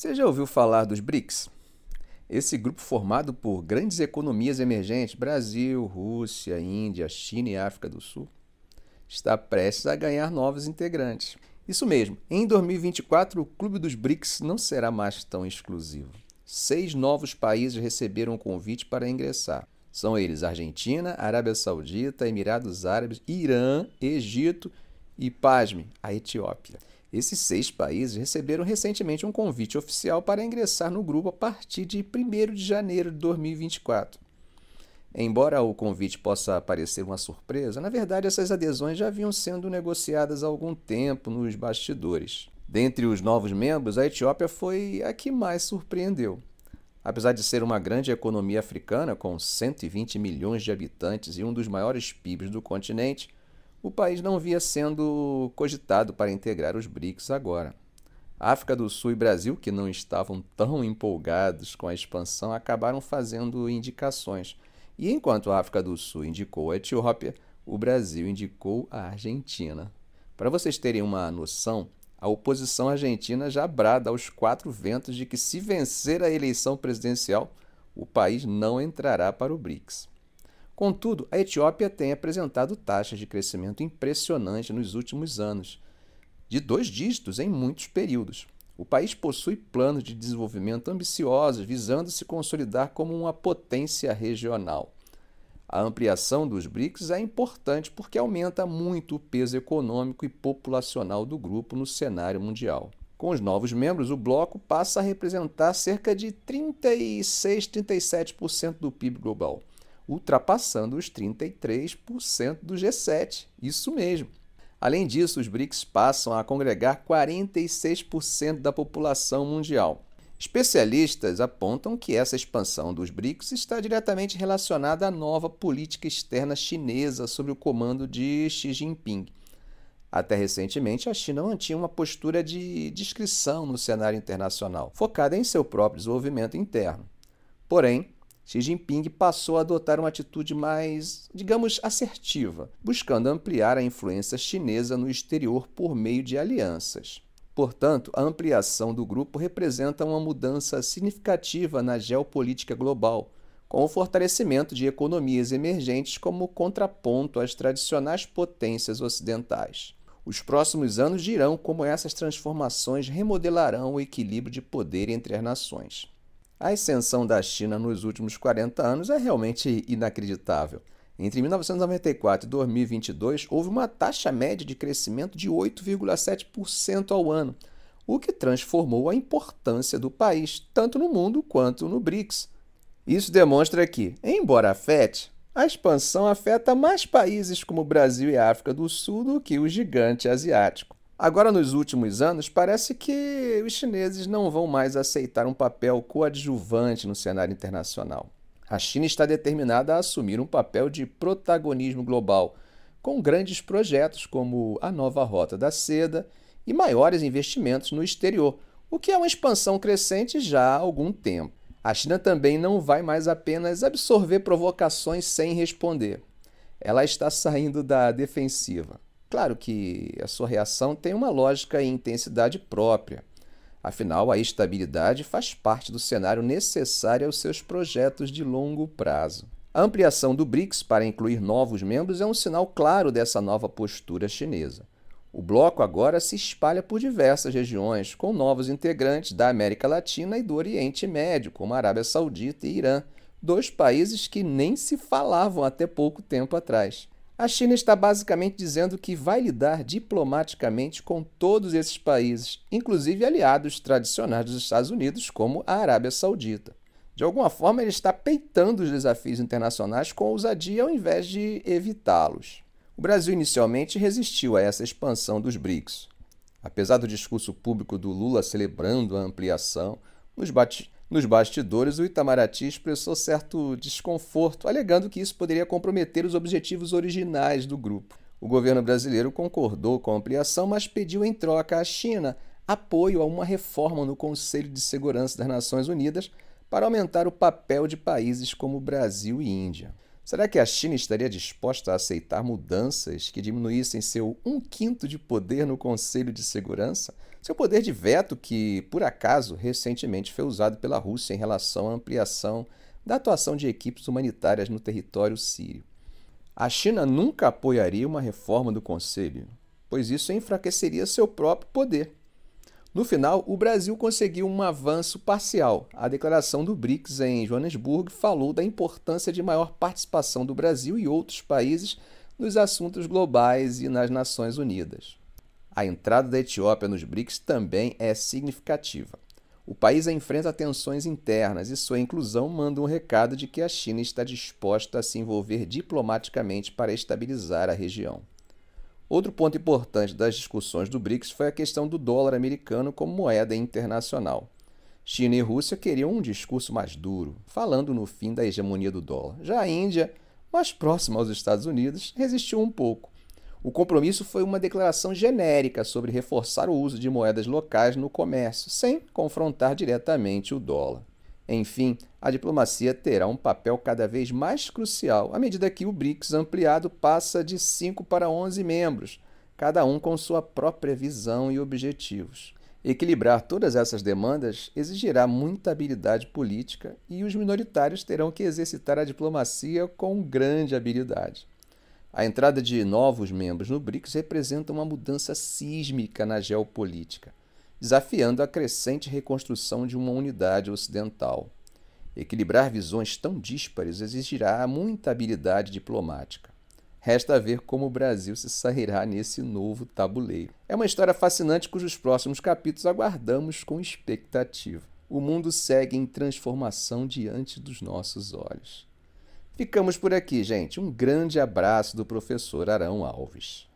Você já ouviu falar dos BRICS? Esse grupo formado por grandes economias emergentes, Brasil, Rússia, Índia, China e África do Sul, está prestes a ganhar novos integrantes. Isso mesmo, em 2024 o Clube dos BRICS não será mais tão exclusivo. Seis novos países receberam o convite para ingressar. São eles Argentina, Arábia Saudita, Emirados Árabes, Irã, Egito e, pasme, a Etiópia. Esses seis países receberam recentemente um convite oficial para ingressar no grupo a partir de 1 de janeiro de 2024. Embora o convite possa parecer uma surpresa, na verdade essas adesões já vinham sendo negociadas há algum tempo nos bastidores. Dentre os novos membros, a Etiópia foi a que mais surpreendeu. Apesar de ser uma grande economia africana, com 120 milhões de habitantes e um dos maiores PIBs do continente, o país não via sendo cogitado para integrar os BRICS agora. África do Sul e Brasil, que não estavam tão empolgados com a expansão, acabaram fazendo indicações. E enquanto a África do Sul indicou a Etiópia, o Brasil indicou a Argentina. Para vocês terem uma noção, a oposição argentina já brada aos quatro ventos de que, se vencer a eleição presidencial, o país não entrará para o BRICS. Contudo, a Etiópia tem apresentado taxas de crescimento impressionantes nos últimos anos, de dois dígitos em muitos períodos. O país possui planos de desenvolvimento ambiciosos, visando se consolidar como uma potência regional. A ampliação dos BRICS é importante porque aumenta muito o peso econômico e populacional do grupo no cenário mundial. Com os novos membros, o bloco passa a representar cerca de 36-37% do PIB global ultrapassando os 33% do G7. Isso mesmo. Além disso, os BRICS passam a congregar 46% da população mundial. Especialistas apontam que essa expansão dos BRICS está diretamente relacionada à nova política externa chinesa sob o comando de Xi Jinping. Até recentemente, a China mantinha uma postura de discrição no cenário internacional, focada em seu próprio desenvolvimento interno. Porém, Xi Jinping passou a adotar uma atitude mais, digamos, assertiva, buscando ampliar a influência chinesa no exterior por meio de alianças. Portanto, a ampliação do grupo representa uma mudança significativa na geopolítica global, com o fortalecimento de economias emergentes como contraponto às tradicionais potências ocidentais. Os próximos anos dirão como essas transformações remodelarão o equilíbrio de poder entre as nações. A ascensão da China nos últimos 40 anos é realmente inacreditável. Entre 1994 e 2022, houve uma taxa média de crescimento de 8,7% ao ano, o que transformou a importância do país tanto no mundo quanto no BRICS. Isso demonstra que, embora afete, a expansão afeta mais países como Brasil e África do Sul do que o gigante asiático. Agora, nos últimos anos, parece que os chineses não vão mais aceitar um papel coadjuvante no cenário internacional. A China está determinada a assumir um papel de protagonismo global, com grandes projetos como a nova Rota da Seda e maiores investimentos no exterior, o que é uma expansão crescente já há algum tempo. A China também não vai mais apenas absorver provocações sem responder. Ela está saindo da defensiva. Claro que a sua reação tem uma lógica e intensidade própria. Afinal, a estabilidade faz parte do cenário necessário aos seus projetos de longo prazo. A ampliação do BRICS para incluir novos membros é um sinal claro dessa nova postura chinesa. O bloco agora se espalha por diversas regiões, com novos integrantes da América Latina e do Oriente Médio, como a Arábia Saudita e Irã, dois países que nem se falavam até pouco tempo atrás. A China está basicamente dizendo que vai lidar diplomaticamente com todos esses países, inclusive aliados tradicionais dos Estados Unidos, como a Arábia Saudita. De alguma forma, ele está peitando os desafios internacionais com ousadia ao invés de evitá-los. O Brasil inicialmente resistiu a essa expansão dos BRICS. Apesar do discurso público do Lula celebrando a ampliação, nos, nos bastidores, o Itamaraty expressou certo desconforto, alegando que isso poderia comprometer os objetivos originais do grupo. O governo brasileiro concordou com a ampliação, mas pediu em troca à China apoio a uma reforma no Conselho de Segurança das Nações Unidas para aumentar o papel de países como Brasil e Índia. Será que a China estaria disposta a aceitar mudanças que diminuíssem seu um quinto de poder no Conselho de Segurança, Seu poder de veto, que por acaso recentemente foi usado pela Rússia em relação à ampliação da atuação de equipes humanitárias no território sírio. A China nunca apoiaria uma reforma do Conselho, pois isso enfraqueceria seu próprio poder. No final, o Brasil conseguiu um avanço parcial. A declaração do BRICS em Joanesburgo falou da importância de maior participação do Brasil e outros países nos assuntos globais e nas Nações Unidas. A entrada da Etiópia nos BRICS também é significativa. O país enfrenta tensões internas e sua inclusão manda um recado de que a China está disposta a se envolver diplomaticamente para estabilizar a região. Outro ponto importante das discussões do BRICS foi a questão do dólar americano como moeda internacional. China e Rússia queriam um discurso mais duro, falando no fim da hegemonia do dólar. Já a Índia, mais próxima aos Estados Unidos, resistiu um pouco. O compromisso foi uma declaração genérica sobre reforçar o uso de moedas locais no comércio, sem confrontar diretamente o dólar. Enfim, a diplomacia terá um papel cada vez mais crucial à medida que o BRICS ampliado passa de 5 para 11 membros, cada um com sua própria visão e objetivos. Equilibrar todas essas demandas exigirá muita habilidade política e os minoritários terão que exercitar a diplomacia com grande habilidade. A entrada de novos membros no BRICS representa uma mudança sísmica na geopolítica desafiando a crescente reconstrução de uma unidade ocidental. Equilibrar visões tão díspares exigirá muita habilidade diplomática. Resta ver como o Brasil se sairá nesse novo tabuleiro. É uma história fascinante cujos próximos capítulos aguardamos com expectativa. O mundo segue em transformação diante dos nossos olhos. Ficamos por aqui, gente. Um grande abraço do professor Arão Alves.